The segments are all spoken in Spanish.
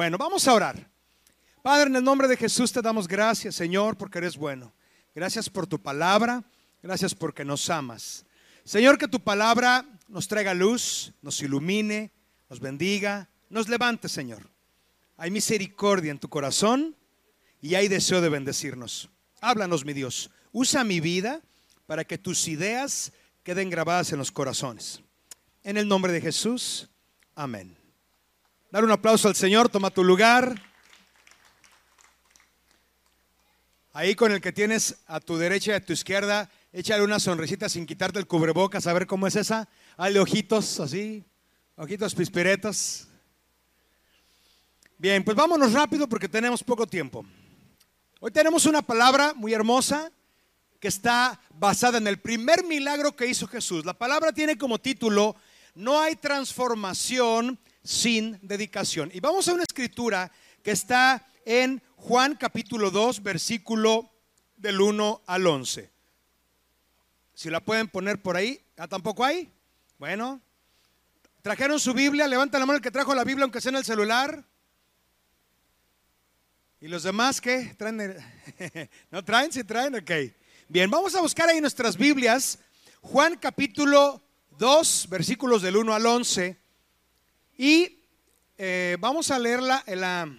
Bueno, vamos a orar. Padre, en el nombre de Jesús te damos gracias, Señor, porque eres bueno. Gracias por tu palabra. Gracias porque nos amas. Señor, que tu palabra nos traiga luz, nos ilumine, nos bendiga, nos levante, Señor. Hay misericordia en tu corazón y hay deseo de bendecirnos. Háblanos, mi Dios. Usa mi vida para que tus ideas queden grabadas en los corazones. En el nombre de Jesús, amén. Dar un aplauso al Señor, toma tu lugar. Ahí con el que tienes a tu derecha y a tu izquierda, échale una sonrisita sin quitarte el cubrebocas, a ver cómo es esa. Hazle ojitos así, ojitos pispiretos. Bien, pues vámonos rápido porque tenemos poco tiempo. Hoy tenemos una palabra muy hermosa que está basada en el primer milagro que hizo Jesús. La palabra tiene como título, no hay transformación sin dedicación. Y vamos a una escritura que está en Juan capítulo 2, versículo del 1 al 11. Si la pueden poner por ahí, ¿ah, tampoco hay? Bueno, ¿trajeron su Biblia? Levanta la mano el que trajo la Biblia, aunque sea en el celular. ¿Y los demás qué? ¿Traen ¿No traen? ¿Sí traen? Ok. Bien, vamos a buscar ahí nuestras Biblias. Juan capítulo 2, versículos del 1 al 11. Y eh, vamos a leerla en la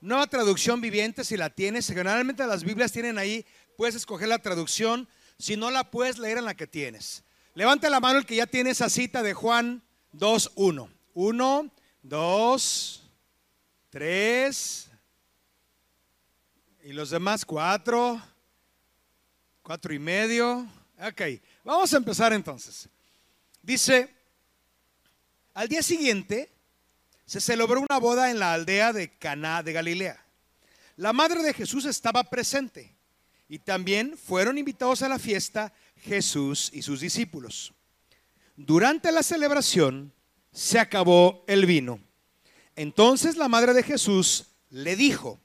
nueva traducción viviente, si la tienes. Generalmente las Biblias tienen ahí, puedes escoger la traducción. Si no la puedes leer en la que tienes. Levanta la mano el que ya tiene esa cita de Juan 2, 1. 1, 2, 3. Y los demás, 4, 4 y medio. Ok, vamos a empezar entonces. Dice, al día siguiente se celebró una boda en la aldea de Caná de Galilea. La madre de Jesús estaba presente y también fueron invitados a la fiesta Jesús y sus discípulos. Durante la celebración se acabó el vino. Entonces la madre de Jesús le dijo,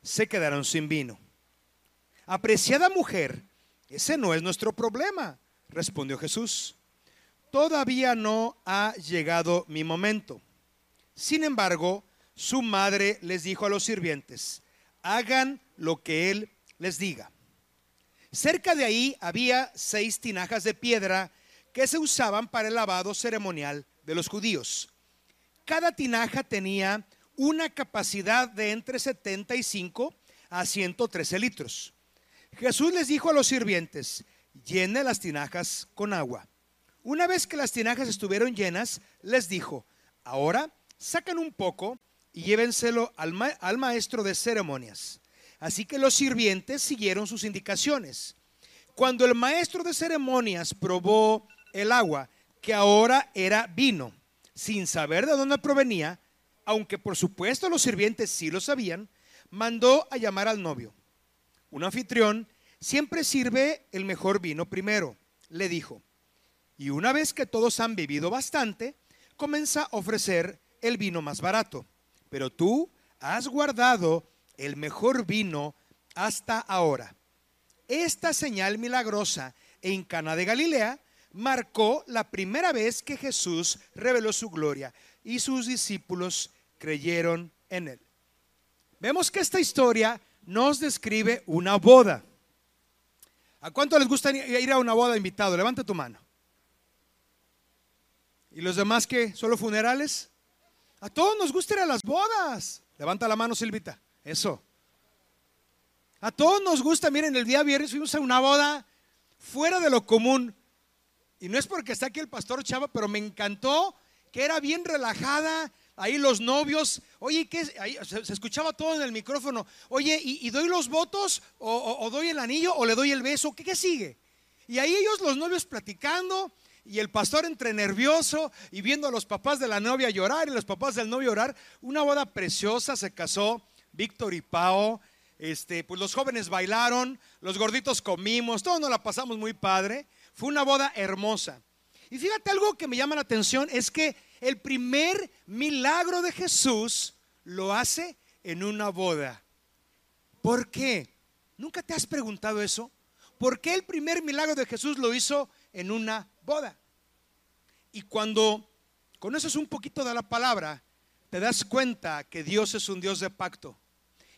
se quedaron sin vino. Apreciada mujer, ese no es nuestro problema, respondió Jesús todavía no ha llegado mi momento. Sin embargo, su madre les dijo a los sirvientes, hagan lo que él les diga. Cerca de ahí había seis tinajas de piedra que se usaban para el lavado ceremonial de los judíos. Cada tinaja tenía una capacidad de entre 75 a 113 litros. Jesús les dijo a los sirvientes, llene las tinajas con agua. Una vez que las tinajas estuvieron llenas, les dijo, ahora sacan un poco y llévenselo al, al maestro de ceremonias. Así que los sirvientes siguieron sus indicaciones. Cuando el maestro de ceremonias probó el agua, que ahora era vino, sin saber de dónde provenía, aunque por supuesto los sirvientes sí lo sabían, mandó a llamar al novio. Un anfitrión siempre sirve el mejor vino primero. Le dijo, y una vez que todos han bebido bastante, comienza a ofrecer el vino más barato. Pero tú has guardado el mejor vino hasta ahora. Esta señal milagrosa en Cana de Galilea marcó la primera vez que Jesús reveló su gloria y sus discípulos creyeron en él. Vemos que esta historia nos describe una boda. ¿A cuánto les gusta ir a una boda invitado? Levanta tu mano. ¿Y los demás que ¿Solo funerales? A todos nos gusta ir a las bodas. Levanta la mano, Silvita. Eso. A todos nos gusta, miren, el día viernes fuimos a una boda fuera de lo común. Y no es porque está aquí el pastor Chava, pero me encantó que era bien relajada. Ahí los novios, oye, ¿qué? se, escuchaba todo en el micrófono. Oye, ¿y, doy los votos? O, doy el anillo? ¿O le doy el beso? ¿Qué, ¿Qué sigue? Y ahí ellos, los novios, platicando y el pastor entre nervioso y viendo a los papás de la novia llorar y los papás del novio llorar. Una boda preciosa, se casó Víctor y Pao. Este, pues los jóvenes bailaron, los gorditos comimos, todos nos la pasamos muy padre. Fue una boda hermosa. Y fíjate algo que me llama la atención es que el primer milagro de Jesús lo hace en una boda. ¿Por qué? ¿Nunca te has preguntado eso? ¿Por qué el primer milagro de Jesús lo hizo en una boda. Y cuando conoces un poquito de la palabra, te das cuenta que Dios es un Dios de pacto.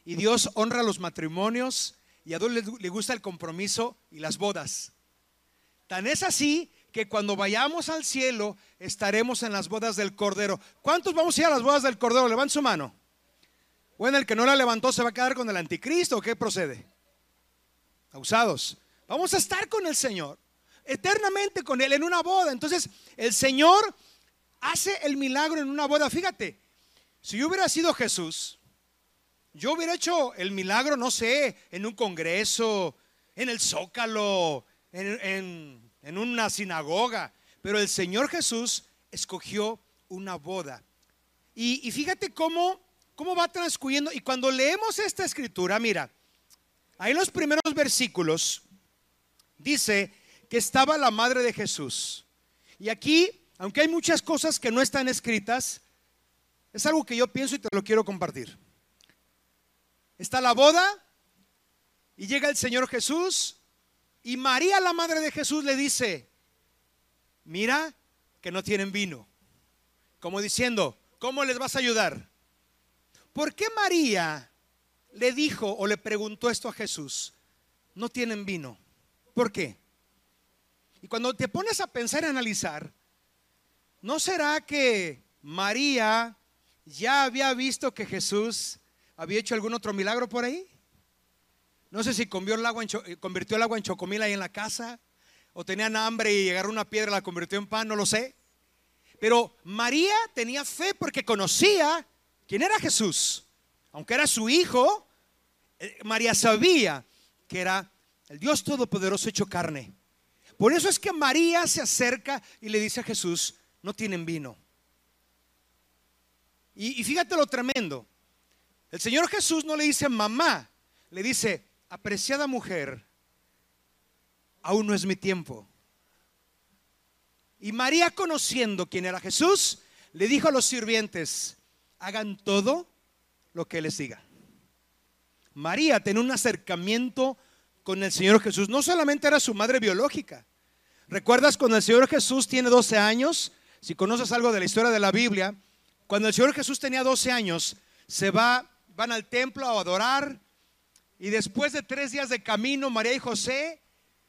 Y Dios honra los matrimonios y a Dios le, gusta el compromiso y las bodas. Tan es así que cuando vayamos al cielo estaremos en las bodas del Cordero. ¿Cuántos vamos a ir a las bodas del Cordero? Levanten su mano. Bueno, el que no la levantó se va a quedar con el anticristo. ¿O qué procede? Abusados. Vamos a estar con el Señor, eternamente con Él en una boda. Entonces, el Señor hace el milagro en una boda. Fíjate, si yo hubiera sido Jesús, yo hubiera hecho el milagro, no sé, en un congreso, en el zócalo, en, una sinagoga. Pero el Señor Jesús escogió una boda. Y, y fíjate cómo, cómo va transcurriendo. Y cuando leemos esta escritura, mira, ahí en los primeros versículos dice que estaba la madre de Jesús. Y aquí, aunque hay muchas cosas que no están escritas, es algo que yo pienso y te lo quiero compartir. Está la boda y llega el Señor Jesús y María, la madre de Jesús, le dice, mira que no tienen vino. Como diciendo, ¿cómo les vas a ayudar? ¿Por qué María le dijo o le preguntó esto a Jesús? No tienen vino. ¿Por qué? Y cuando te pones a pensar y analizar, ¿no será que María ya había visto que Jesús había hecho algún otro milagro por ahí? No sé si convirtió el agua en chocomil ahí en la casa, o tenían hambre y agarró una piedra y la convirtió en pan, no lo sé. Pero María tenía fe porque conocía quién era Jesús. Aunque era su hijo, eh, María sabía que era el Dios Todopoderoso hecho carne. Por eso es que María se acerca y le dice a Jesús, no tienen vino. Y, fíjate lo tremendo. El Señor Jesús no le dice mamá, le dice, apreciada mujer, aún no es mi tiempo. Y María, conociendo quién era Jesús, le dijo a los sirvientes, hagan todo lo que les diga. María tenía un acercamiento con el Señor Jesús. No solamente era su madre biológica. ¿Recuerdas cuando el Señor Jesús tiene 12 años? Si conoces algo de la historia de la Biblia, cuando el Señor Jesús tenía 12 años, se va, van al templo a adorar y después de tres días de camino, María y José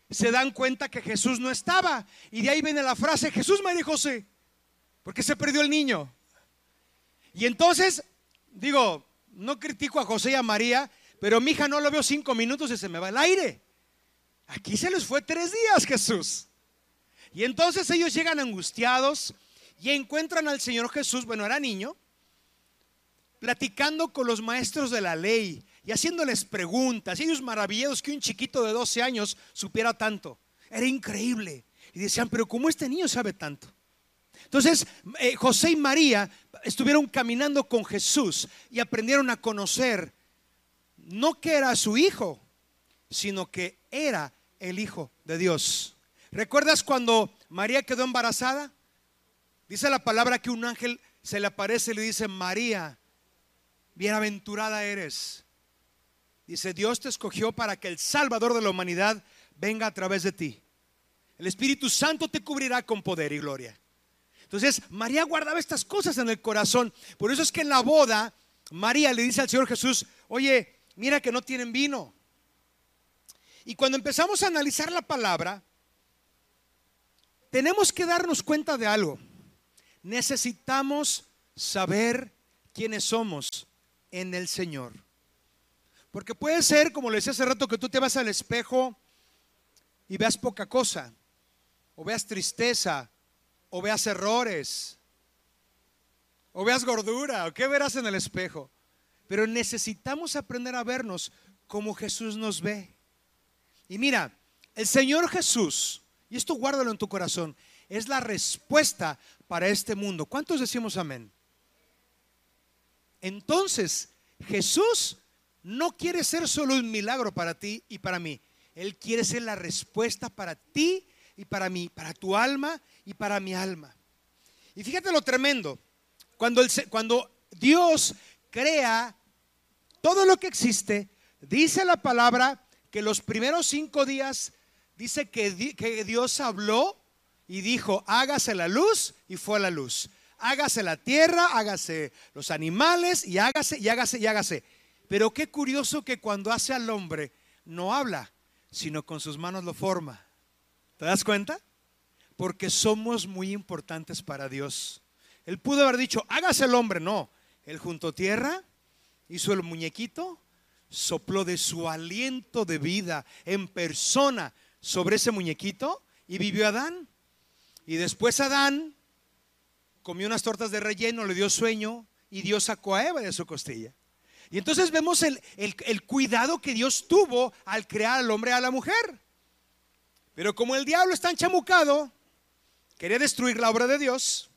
se dan cuenta que Jesús no estaba. Y de ahí viene la frase, Jesús, María y José, porque se perdió el niño. Y entonces, digo, no critico a José y a María, pero mi hija no lo veo cinco minutos y se me va el aire. Aquí se les fue tres días, Jesús. Y entonces ellos llegan angustiados y encuentran al Señor Jesús, bueno, era niño, platicando con los maestros de la ley y haciéndoles preguntas. Y ellos maravillados que un chiquito de 12 años supiera tanto. Era increíble. Y decían, pero ¿cómo este niño sabe tanto? Entonces, eh, José y María estuvieron caminando con Jesús y aprendieron a conocer no que era su hijo, sino que era el hijo de Dios. ¿Recuerdas cuando María quedó embarazada? Dice la palabra que un ángel se le aparece y le dice, María, bienaventurada eres. Dice, Dios te escogió para que el Salvador de la humanidad venga a través de ti. El Espíritu Santo te cubrirá con poder y gloria. Entonces, María guardaba estas cosas en el corazón. Por eso es que en la boda, María le dice al Señor Jesús, oye, mira que no tienen vino. Y cuando empezamos a analizar la palabra, tenemos que darnos cuenta de algo. Necesitamos saber quiénes somos en el Señor. Porque puede ser, como le decía hace rato, que tú te vas al espejo y veas poca cosa, o veas tristeza, o veas errores, o veas gordura, o qué verás en el espejo. Pero necesitamos aprender a vernos como Jesús nos ve. Y mira, el Señor Jesús, y esto guárdalo en tu corazón, es la respuesta para este mundo. ¿Cuántos decimos amén? Entonces, Jesús no quiere ser solo un milagro para ti y para mí. Él quiere ser la respuesta para ti y para mí, para tu alma y para mi alma. Y fíjate lo tremendo. Cuando, cuando Dios crea todo lo que existe, dice la palabra que los primeros cinco días dice que, que Dios habló y dijo, hágase la luz y fue la luz. hágase la tierra, hágase los animales y hágase y hágase y hágase. Pero qué curioso que cuando hace al hombre no habla, sino con sus manos lo forma. ¿Te das cuenta? Porque somos muy importantes para Dios. Él pudo haber dicho, hágase el hombre, no. Él juntó tierra, hizo el muñequito, sopló de su aliento de vida en persona sobre ese muñequito y vivió Adán. Y después Adán comió unas tortas de relleno, le dio sueño y Dios sacó a Eva de su costilla. Y entonces vemos el, el, cuidado que Dios tuvo al crear al hombre y a la mujer. Pero como el diablo está enchamucado, quería destruir la obra de Dios,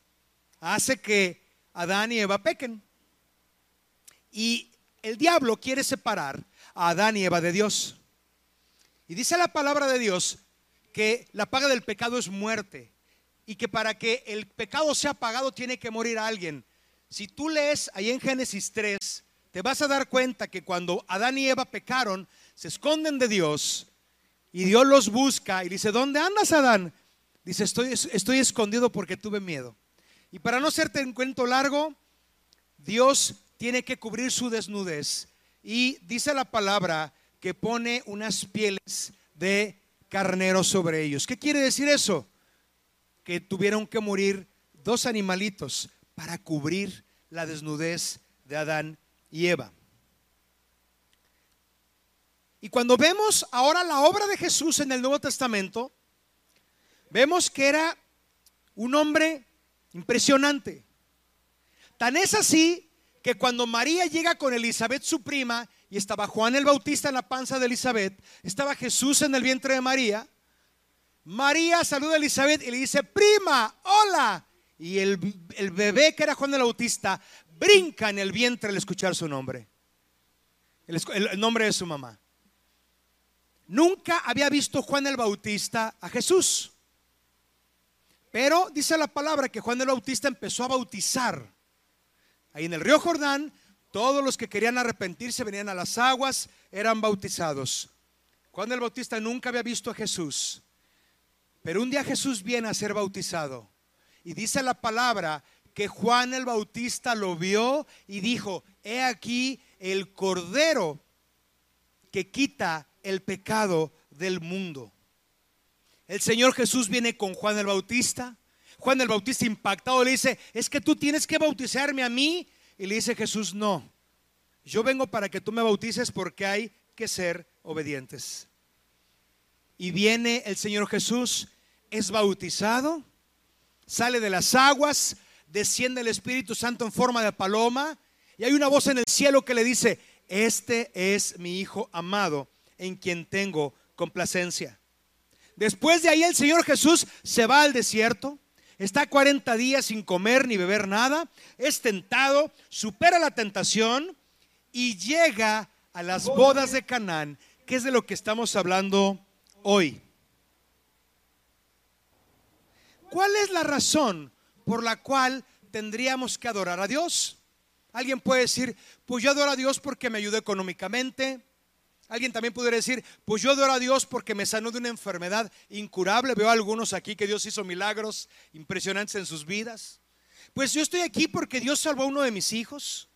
hace que Adán y Eva pequen. Y el diablo quiere separar a Adán y Eva de Dios. Y dice la palabra de Dios que la paga del pecado es muerte y que para que el pecado sea pagado tiene que morir alguien. Si tú lees ahí en Génesis 3, te vas a dar cuenta que cuando Adán y Eva pecaron, se esconden de Dios y Dios los busca y dice, ¿dónde andas Adán? Dice, estoy, estoy escondido porque tuve miedo. Y para no hacerte un cuento largo, Dios tiene que cubrir su desnudez. Y dice la palabra que pone unas pieles de carnero sobre ellos. ¿Qué quiere decir eso? Que tuvieron que morir dos animalitos para cubrir la desnudez de Adán y Eva. Y cuando vemos ahora la obra de Jesús en el Nuevo Testamento, vemos que era un hombre impresionante. Tan es así que cuando María llega con Elizabeth, su prima, y estaba Juan el Bautista en la panza de Elizabeth, estaba Jesús en el vientre de María, María saluda a Elizabeth y le dice, prima, hola. Y el, bebé que era Juan el Bautista brinca en el vientre al escuchar su nombre, el nombre de su mamá. Nunca había visto Juan el Bautista a Jesús. Pero dice la palabra que Juan el Bautista empezó a bautizar Ahí en el río Jordán, todos los que querían arrepentirse venían a las aguas, eran bautizados. Juan el Bautista nunca había visto a Jesús, pero un día Jesús viene a ser bautizado. Y dice la palabra que Juan el Bautista lo vio y dijo, he aquí el cordero que quita el pecado del mundo. El Señor Jesús viene con Juan el Bautista Juan el Bautista impactado le dice, es que tú tienes que bautizarme a mí. Y le dice Jesús, no, yo vengo para que tú me bautices porque hay que ser obedientes. Y viene el Señor Jesús, es bautizado, sale de las aguas, desciende el Espíritu Santo en forma de paloma y hay una voz en el cielo que le dice, este es mi Hijo amado en quien tengo complacencia. Después de ahí el Señor Jesús se va al desierto, está 40 días sin comer ni beber nada, es tentado, supera la tentación y llega a las bodas de Canaán, que es de lo que estamos hablando hoy. ¿Cuál es la razón por la cual tendríamos que adorar a Dios? Alguien puede decir, pues yo adoro a Dios porque me ayudó económicamente, Alguien también pudiera decir, pues yo adoro a Dios porque me sanó de una enfermedad incurable. Veo a algunos aquí que Dios hizo milagros impresionantes en sus vidas. Pues yo estoy aquí porque Dios salvó a uno de mis hijos.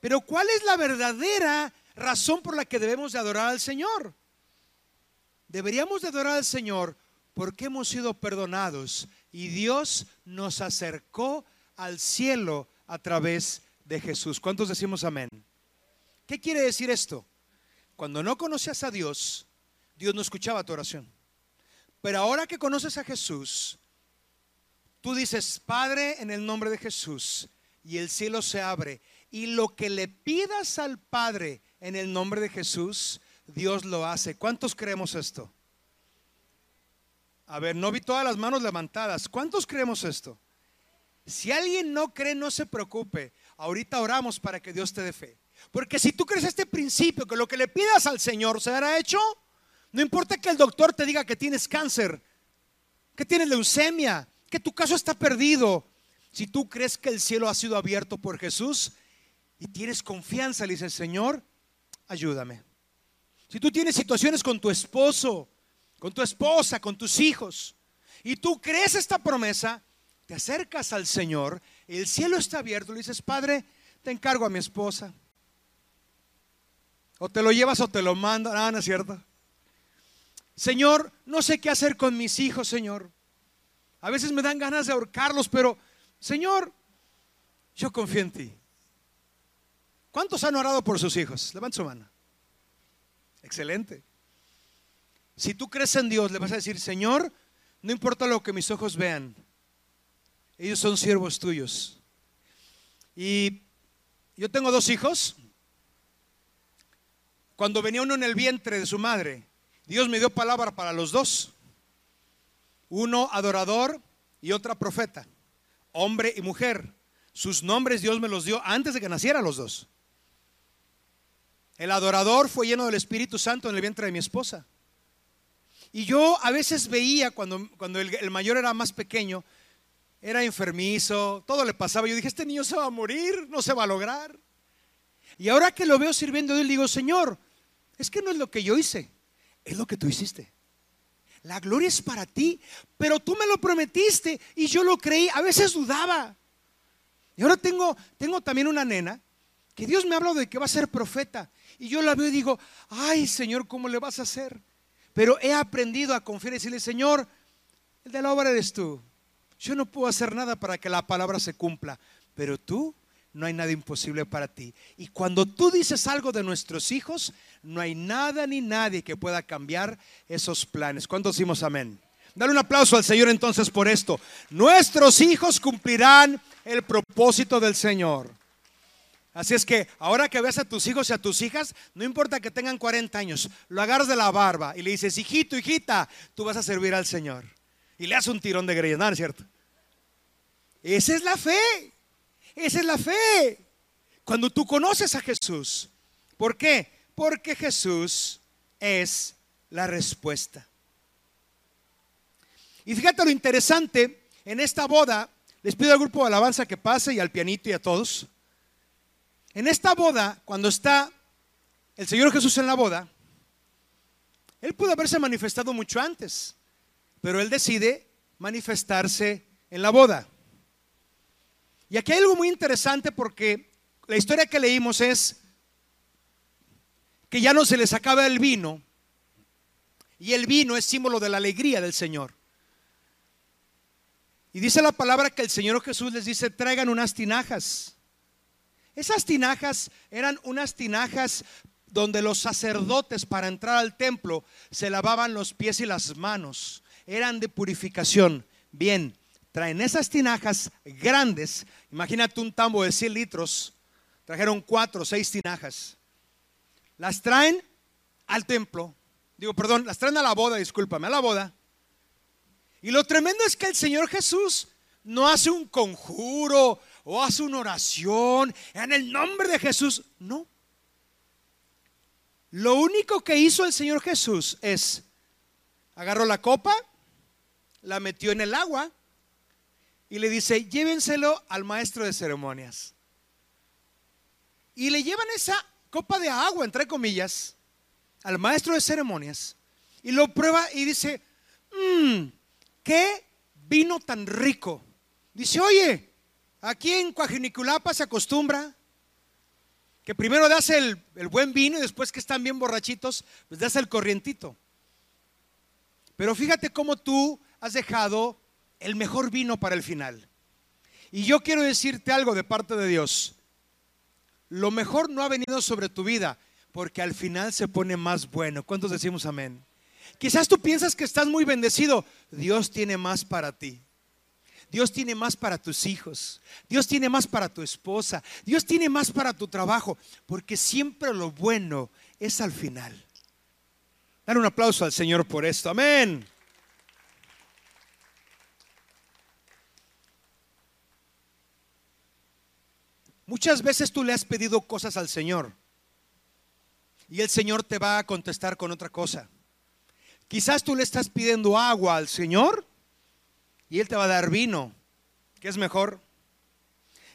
Pero ¿cuál es la verdadera razón por la que debemos de adorar al Señor? Deberíamos de adorar al Señor porque hemos sido perdonados y Dios nos acercó al cielo a través de Jesús. ¿Cuántos decimos amén? ¿Qué quiere decir esto? Cuando no conocías a Dios, Dios no escuchaba tu oración. Pero ahora que conoces a Jesús, tú dices, Padre, en el nombre de Jesús, y el cielo se abre. Y lo que le pidas al Padre en el nombre de Jesús, Dios lo hace. ¿Cuántos creemos esto? A ver, no vi todas las manos levantadas. ¿Cuántos creemos esto? Si alguien no cree, no se preocupe. Ahorita oramos para que Dios te dé fe. Porque si tú crees este principio, que lo que le pidas al Señor se hará hecho, no importa que el doctor te diga que tienes cáncer, que tienes leucemia, que tu caso está perdido. Si tú crees que el cielo ha sido abierto por Jesús y tienes confianza, le dices, Señor, ayúdame. Si tú tienes situaciones con tu esposo, con tu esposa, con tus hijos, y tú crees esta promesa, te acercas al Señor el cielo está abierto, le dices, Padre, te encargo a mi esposa. O te lo llevas o te lo mando. Ah, no es cierto. Señor, no sé qué hacer con mis hijos, Señor. A veces me dan ganas de ahorcarlos, pero, Señor, yo confío en ti. ¿Cuántos han orado por sus hijos? Levanta su mano. Excelente. Si tú crees en Dios, le vas a decir, Señor, no importa lo que mis ojos vean, ellos son siervos tuyos. Y yo tengo dos hijos. Cuando venía uno en el vientre de su madre, Dios me dio palabra para los dos. Uno adorador y otra profeta, hombre y mujer. Sus nombres Dios me los dio antes de que nacieran los dos. El adorador fue lleno del Espíritu Santo en el vientre de mi esposa. Y yo a veces veía cuando, cuando el, el mayor era más pequeño, era enfermizo, todo le pasaba. Yo dije, este niño se va a morir, no se va a lograr. Y ahora que lo veo sirviendo, yo digo, Señor, es que no es lo que yo hice, es lo que tú hiciste. La gloria es para ti, pero tú me lo prometiste y yo lo creí. A veces dudaba. Y ahora tengo, tengo también una nena que Dios me ha hablado de que va a ser profeta. Y yo la veo y digo, ay Señor, ¿cómo le vas a hacer? Pero he aprendido a confiar y decirle, Señor, el de la obra eres tú. Yo no puedo hacer nada para que la palabra se cumpla, pero tú no hay nada imposible para ti. Y cuando tú dices algo de nuestros hijos, no hay nada ni nadie que pueda cambiar esos planes. ¿Cuántos decimos amén? Dale un aplauso al Señor entonces por esto. Nuestros hijos cumplirán el propósito del Señor. Así es que ahora que veas a tus hijos y a tus hijas, no importa que tengan 40 años, lo agarras de la barba y le dices, hijito, hijita, tú vas a servir al Señor. Y le haces un tirón de greñas, ¿no es cierto? Esa es la fe. Esa es la fe. Cuando tú conoces a Jesús. ¿Por qué? Porque Jesús es la respuesta. Y fíjate lo interesante, en esta boda, les pido al grupo de alabanza que pase y al pianito y a todos. En esta boda, cuando está el Señor Jesús en la boda, Él pudo haberse manifestado mucho antes, pero Él decide manifestarse en la boda. Y aquí hay algo muy interesante porque la historia que leímos es que ya no se les acaba el vino y el vino es símbolo de la alegría del Señor. Y dice la palabra que el Señor Jesús les dice, traigan unas tinajas. Esas tinajas eran unas tinajas donde los sacerdotes para entrar al templo se lavaban los pies y las manos. Eran de purificación. Bien, traen esas tinajas grandes. Imagínate un tambo de 100 litros. Trajeron cuatro o seis tinajas. Las traen al templo. Digo, perdón, las traen a la boda, discúlpame, a la boda. Y lo tremendo es que el Señor Jesús no hace un conjuro o hace una oración en el nombre de Jesús. No. Lo único que hizo el Señor Jesús es agarró la copa, la metió en el agua y le dice, llévenselo al maestro de ceremonias. Y le llevan esa copa de agua, entre comillas, al maestro de ceremonias. Y lo prueba y dice, mmm, qué vino tan rico. Dice, oye, aquí en Coajiniculapa se acostumbra que primero das el, el, buen vino y después que están bien borrachitos, pues das el corrientito. Pero fíjate cómo tú has dejado el mejor vino para el final. Y yo quiero decirte algo de parte de Dios. Lo mejor no ha venido sobre tu vida porque al final se pone más bueno. ¿Cuántos decimos amén? Quizás tú piensas que estás muy bendecido. Dios tiene más para ti. Dios tiene más para tus hijos. Dios tiene más para tu esposa. Dios tiene más para tu trabajo. Porque siempre lo bueno es al final. Dar un aplauso al Señor por esto. Amén. Muchas veces tú le has pedido cosas al Señor y el Señor te va a contestar con otra cosa. Quizás tú le estás pidiendo agua al Señor y Él te va a dar vino. ¿Qué es mejor?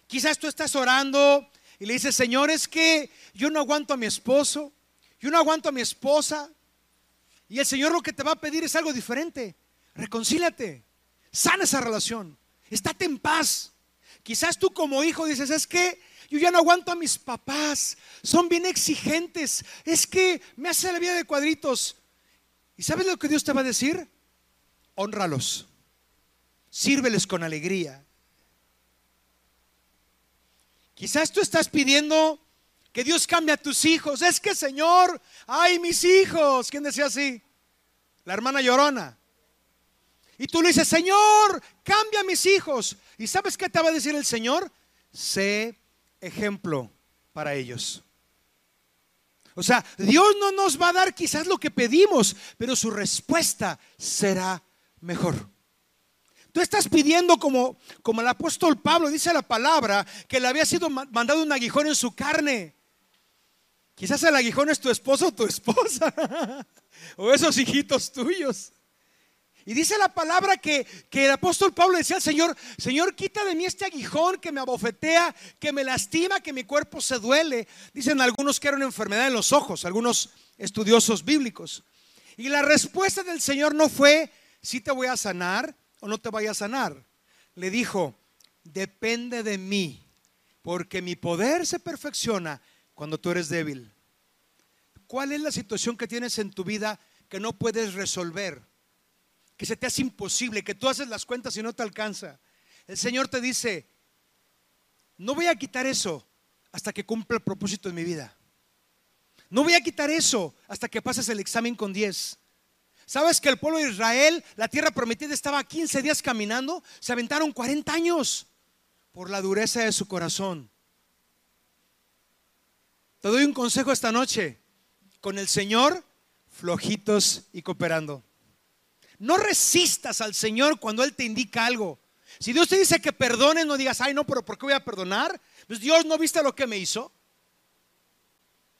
Quizás tú estás orando y le dices, Señor, es que yo no aguanto a mi esposo, yo no aguanto a mi esposa. Y el Señor lo que te va a pedir es algo diferente. Reconcíliate, sana esa relación, estate en paz. Quizás tú como hijo dices, es que yo ya no aguanto a mis papás, son bien exigentes, es que me hace la vida de cuadritos. ¿Y sabes lo que Dios te va a decir? Honralos, sírveles con alegría. Quizás tú estás pidiendo que Dios cambie a tus hijos. Es que, Señor, ay, mis hijos. ¿Quién decía así? La hermana llorona. Y tú le dices, Señor, cambia a mis hijos. ¿Y sabes qué te va a decir el Señor? Sé ejemplo para ellos. O sea, Dios no nos va a dar quizás lo que pedimos, pero su respuesta será mejor. Tú estás pidiendo como, como el apóstol Pablo dice la palabra, que le había sido mandado un aguijón en su carne. Quizás el aguijón es tu esposo o tu esposa, o esos hijitos tuyos. Y dice la palabra que, el apóstol Pablo decía al Señor, Señor, quita de mí este aguijón que me abofetea, que me lastima, que mi cuerpo se duele. Dicen algunos que era una enfermedad en los ojos, algunos estudiosos bíblicos. Y la respuesta del Señor no fue, si te voy a sanar o no te voy a sanar. Le dijo, depende de mí, porque mi poder se perfecciona cuando tú eres débil. ¿Cuál es la situación que tienes en tu vida que no puedes resolver? Que se te hace imposible, que tú haces las cuentas y no te alcanza. El Señor te dice, no voy a quitar eso hasta que cumpla el propósito en mi vida. No voy a quitar eso hasta que pases el examen con 10. ¿Sabes que el pueblo de Israel, la tierra prometida, estaba 15 días caminando? Se aventaron 40 años por la dureza de su corazón. Te doy un consejo esta noche. Con el Señor, flojitos y cooperando. No resistas al Señor cuando Él te indica algo. Si Dios te dice que perdones, no digas, ay, no, pero ¿por qué voy a perdonar? Pues Dios no viste lo que me hizo.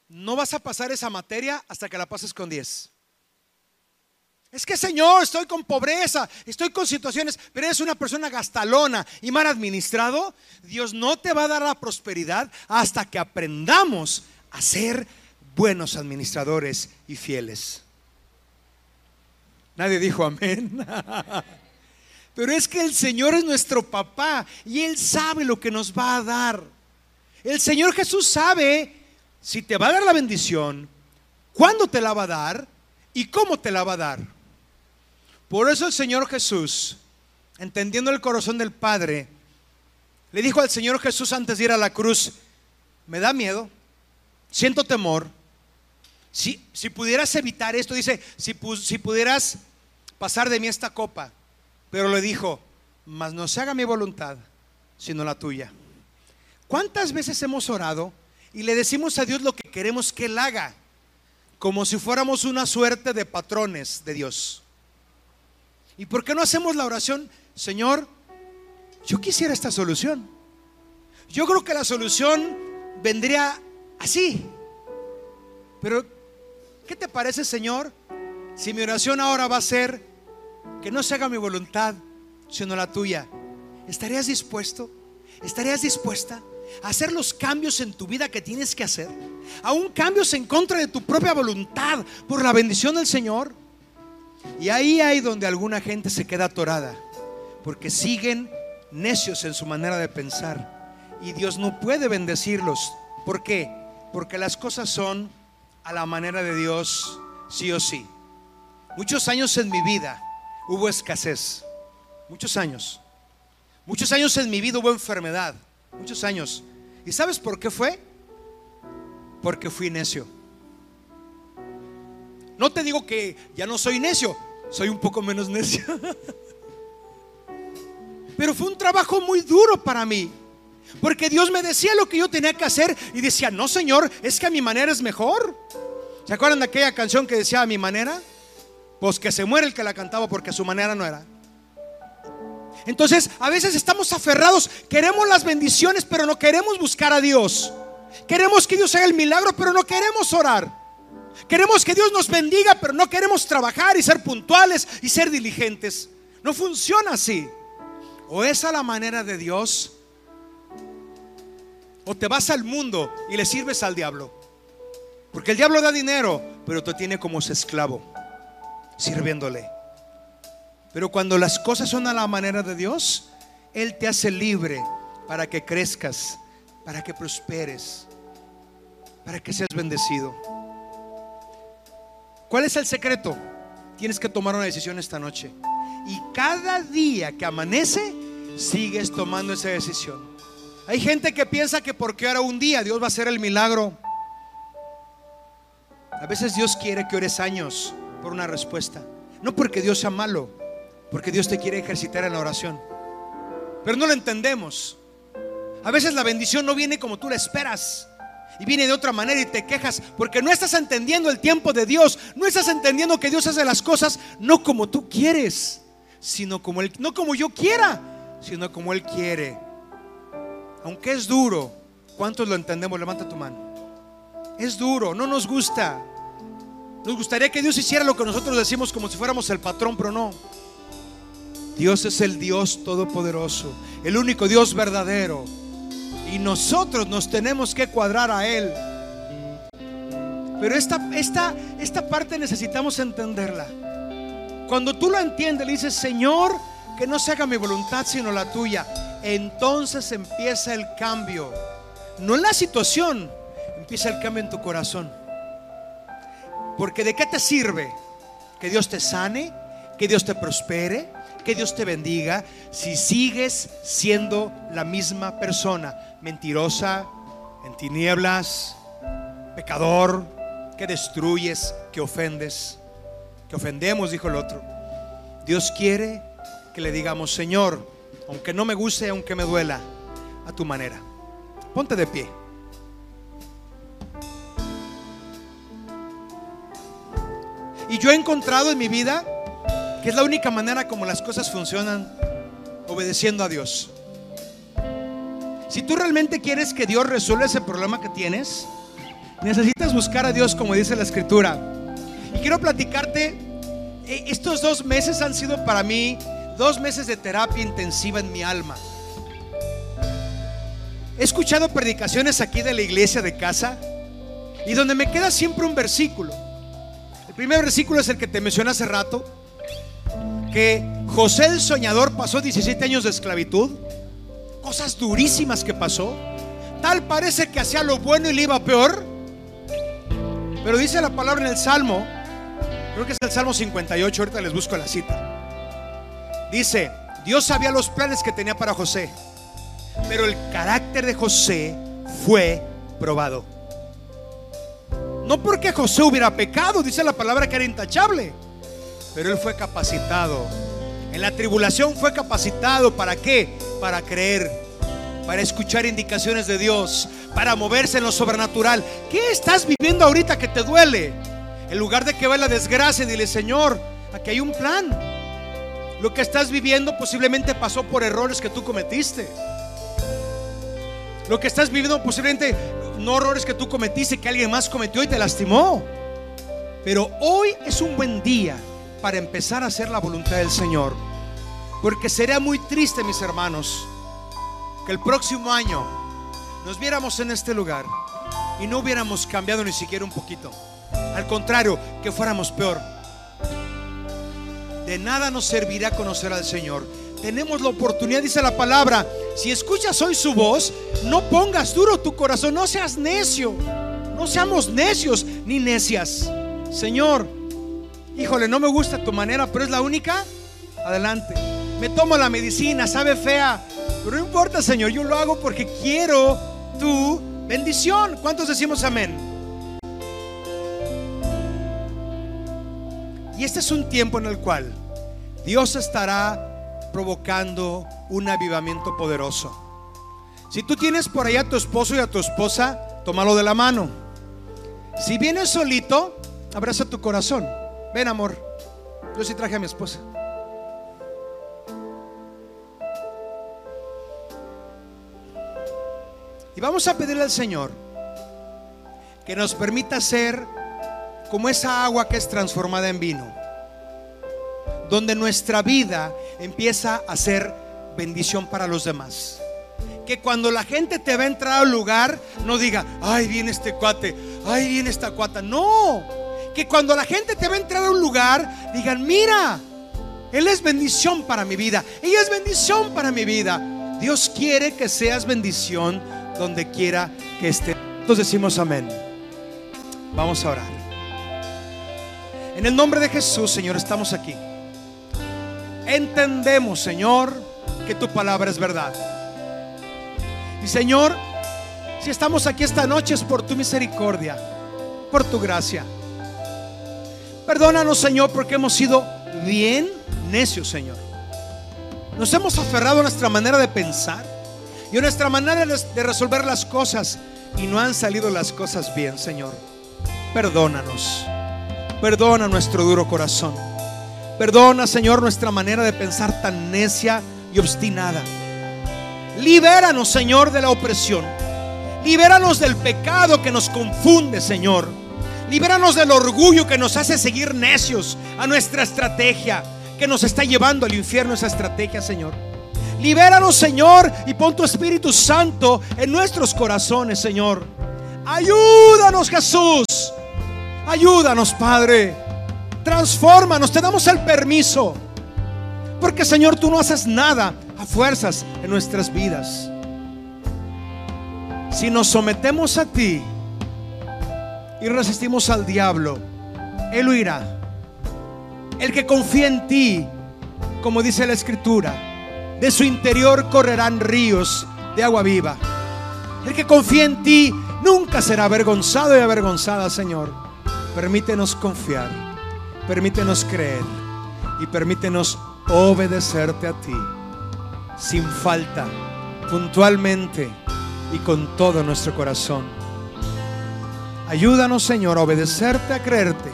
No vas a pasar esa materia hasta que la pases con 10. Es que Señor, estoy con pobreza, estoy con situaciones, pero eres una persona gastalona y mal administrado. Dios no te va a dar la prosperidad hasta que aprendamos a ser buenos administradores y fieles. Nadie dijo amén. Pero es que el Señor es nuestro papá y Él sabe lo que nos va a dar. El Señor Jesús sabe si te va a dar la bendición, cuándo te la va a dar y cómo te la va a dar. Por eso el Señor Jesús, entendiendo el corazón del Padre, le dijo al Señor Jesús antes de ir a la cruz, me da miedo, siento temor. Si, si pudieras evitar esto, dice, si, si pudieras pasar de mí esta copa. Pero le dijo, mas no se haga mi voluntad, sino la tuya. ¿Cuántas veces hemos orado y le decimos a Dios lo que queremos que Él haga? Como si fuéramos una suerte de patrones de Dios. ¿Y por qué no hacemos la oración, Señor? Yo quisiera esta solución. Yo creo que la solución vendría así. Pero, ¿qué te parece, Señor? Si mi oración ahora va a ser, que no se haga mi voluntad, sino la tuya. ¿Estarías dispuesto? ¿Estarías dispuesta a hacer los cambios en tu vida que tienes que hacer? Aún cambios en contra de tu propia voluntad por la bendición del Señor. Y ahí hay donde alguna gente se queda atorada, porque siguen necios en su manera de pensar. Y Dios no puede bendecirlos. ¿Por qué? Porque las cosas son a la manera de Dios, sí o sí. Muchos años en mi vida hubo escasez. Muchos años. Muchos años en mi vida hubo enfermedad. Muchos años. ¿Y sabes por qué fue? Porque fui necio. No te digo que ya no soy necio, soy un poco menos necio. Pero fue un trabajo muy duro para mí. Porque Dios me decía lo que yo tenía que hacer y decía, no Señor, es que a mi manera es mejor. ¿Se acuerdan de aquella canción que decía a mi manera? Pues que se muere el que la cantaba porque su manera no era. Entonces, a veces estamos aferrados, queremos las bendiciones, pero no queremos buscar a Dios. Queremos que Dios haga el milagro, pero no queremos orar. Queremos que Dios nos bendiga, pero no queremos trabajar y ser puntuales y ser diligentes. No funciona así. O es a la manera de Dios, o te vas al mundo y le sirves al diablo. Porque el diablo da dinero, pero te tiene como su esclavo sirviéndole. Pero cuando las cosas son a la manera de Dios, Él te hace libre para que crezcas, para que prosperes, para que seas bendecido. ¿Cuál es el secreto? Tienes que tomar una decisión esta noche. Y cada día que amanece, sigues tomando esa decisión. Hay gente que piensa que porque ahora un día Dios va a hacer el milagro. A veces Dios quiere que ores años por una respuesta. No porque Dios sea malo, porque Dios te quiere ejercitar en la oración. Pero no lo entendemos. A veces la bendición no viene como tú la esperas. Y viene de otra manera y te quejas porque no estás entendiendo el tiempo de Dios. No estás entendiendo que Dios hace las cosas no como tú quieres, sino como él, no como yo quiera, sino como Él quiere. Aunque es duro, ¿cuántos lo entendemos? Levanta tu mano. Es duro, no nos gusta. Nos gustaría que Dios hiciera lo que nosotros decimos como si fuéramos el patrón, pero no. Dios es el Dios todopoderoso, el único Dios verdadero. Y nosotros nos tenemos que cuadrar a Él. Pero esta, esta, esta parte necesitamos entenderla. Cuando tú lo entiendes, le dices, Señor, que no se haga mi voluntad sino la tuya. Entonces empieza el cambio. No en la situación, empieza el cambio en tu corazón. Porque de qué te sirve que Dios te sane, que Dios te prospere, que Dios te bendiga si sigues siendo la misma persona, mentirosa, en tinieblas, pecador, que destruyes, que ofendes, que ofendemos, dijo el otro. Dios quiere que le digamos, Señor, aunque no me guste, aunque me duela, a tu manera. Ponte de pie. Y yo he encontrado en mi vida que es la única manera como las cosas funcionan obedeciendo a Dios. Si tú realmente quieres que Dios resuelva ese problema que tienes, necesitas buscar a Dios como dice la escritura. Y quiero platicarte, eh, estos dos meses han sido para mí dos meses de terapia intensiva en mi alma. He escuchado predicaciones aquí de la iglesia de casa y donde me queda siempre un versículo. Primer versículo es el que te mencioné hace rato, que José el soñador pasó 17 años de esclavitud, cosas durísimas que pasó. Tal parece que hacía lo bueno y le iba peor. Pero dice la palabra en el Salmo, creo que es el Salmo 58, ahorita les busco la cita. Dice, Dios sabía los planes que tenía para José, pero el carácter de José fue probado. No porque José hubiera pecado, dice la palabra que era intachable, pero él fue capacitado. En la tribulación fue capacitado para qué? Para creer, para escuchar indicaciones de Dios, para moverse en lo sobrenatural. ¿Qué estás viviendo ahorita que te duele? En lugar de que vea la desgracia, dile, Señor, aquí hay un plan. Lo que estás viviendo posiblemente pasó por errores que tú cometiste. Lo que estás viviendo posiblemente no errores que tú cometiste, que alguien más cometió y te lastimó. Pero hoy es un buen día para empezar a hacer la voluntad del Señor. Porque sería muy triste, mis hermanos, que el próximo año nos viéramos en este lugar y no hubiéramos cambiado ni siquiera un poquito. Al contrario, que fuéramos peor de nada nos servirá conocer al Señor. Tenemos la oportunidad, dice la palabra, si escuchas hoy su voz, no pongas duro tu corazón, no seas necio, no seamos necios ni necias. Señor, híjole, no me gusta tu manera, pero es la única, adelante. Me tomo la medicina, sabe fea, pero no importa, Señor, yo lo hago porque quiero tu bendición. ¿Cuántos decimos amén? Y este es un tiempo en el cual Dios estará provocando un avivamiento poderoso. Si tú tienes por ahí a tu esposo y a tu esposa, tómalo de la mano. Si vienes solito, abraza tu corazón. Ven, amor. Yo sí traje a mi esposa. Y vamos a pedirle al Señor que nos permita ser como esa agua que es transformada en vino, donde nuestra vida empieza a ser bendición para los demás. Que cuando la gente te va a entrar al lugar, no diga, ay, viene este cuate, ay, viene esta cuata. No, que cuando la gente te va a entrar a un lugar, digan, mira, Él es bendición para mi vida, ella es bendición para mi vida. Dios quiere que seas bendición donde quiera que estés. Entonces decimos amén. Vamos a orar. En el nombre de Jesús, Señor, estamos aquí. Entendemos, Señor, que tu palabra es verdad. Y Señor, si estamos aquí esta noche es por tu misericordia, por tu gracia. Perdónanos, Señor, porque hemos sido bien necios, Señor. Nos hemos aferrado a nuestra manera de pensar y a nuestra manera de resolver las cosas y no han salido las cosas bien, Señor. Perdónanos. Perdona nuestro duro corazón. Perdona, Señor, nuestra manera de pensar tan necia y obstinada. Libéranos, Señor, de la opresión. Libéranos del pecado que nos confunde, Señor. Libéranos del orgullo que nos hace seguir necios a nuestra estrategia, que nos está llevando al infierno esa estrategia, Señor. Libéranos, Señor, y pon tu Espíritu Santo en nuestros corazones, Señor. Ayúdanos, Jesús. Ayúdanos, Padre. Transfórmanos, te damos el permiso. Porque, Señor, tú no haces nada a fuerzas en nuestras vidas. Si nos sometemos a ti y resistimos al diablo, Él huirá. El que confía en ti, como dice la Escritura, de su interior correrán ríos de agua viva. El que confía en ti nunca será avergonzado y avergonzada, Señor. Permítenos confiar, permítenos creer y permítenos obedecerte a ti sin falta, puntualmente y con todo nuestro corazón. Ayúdanos, Señor, a obedecerte, a creerte,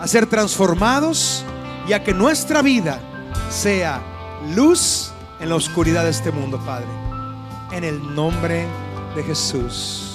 a ser transformados y a que nuestra vida sea luz en la oscuridad de este mundo, Padre. En el nombre de Jesús.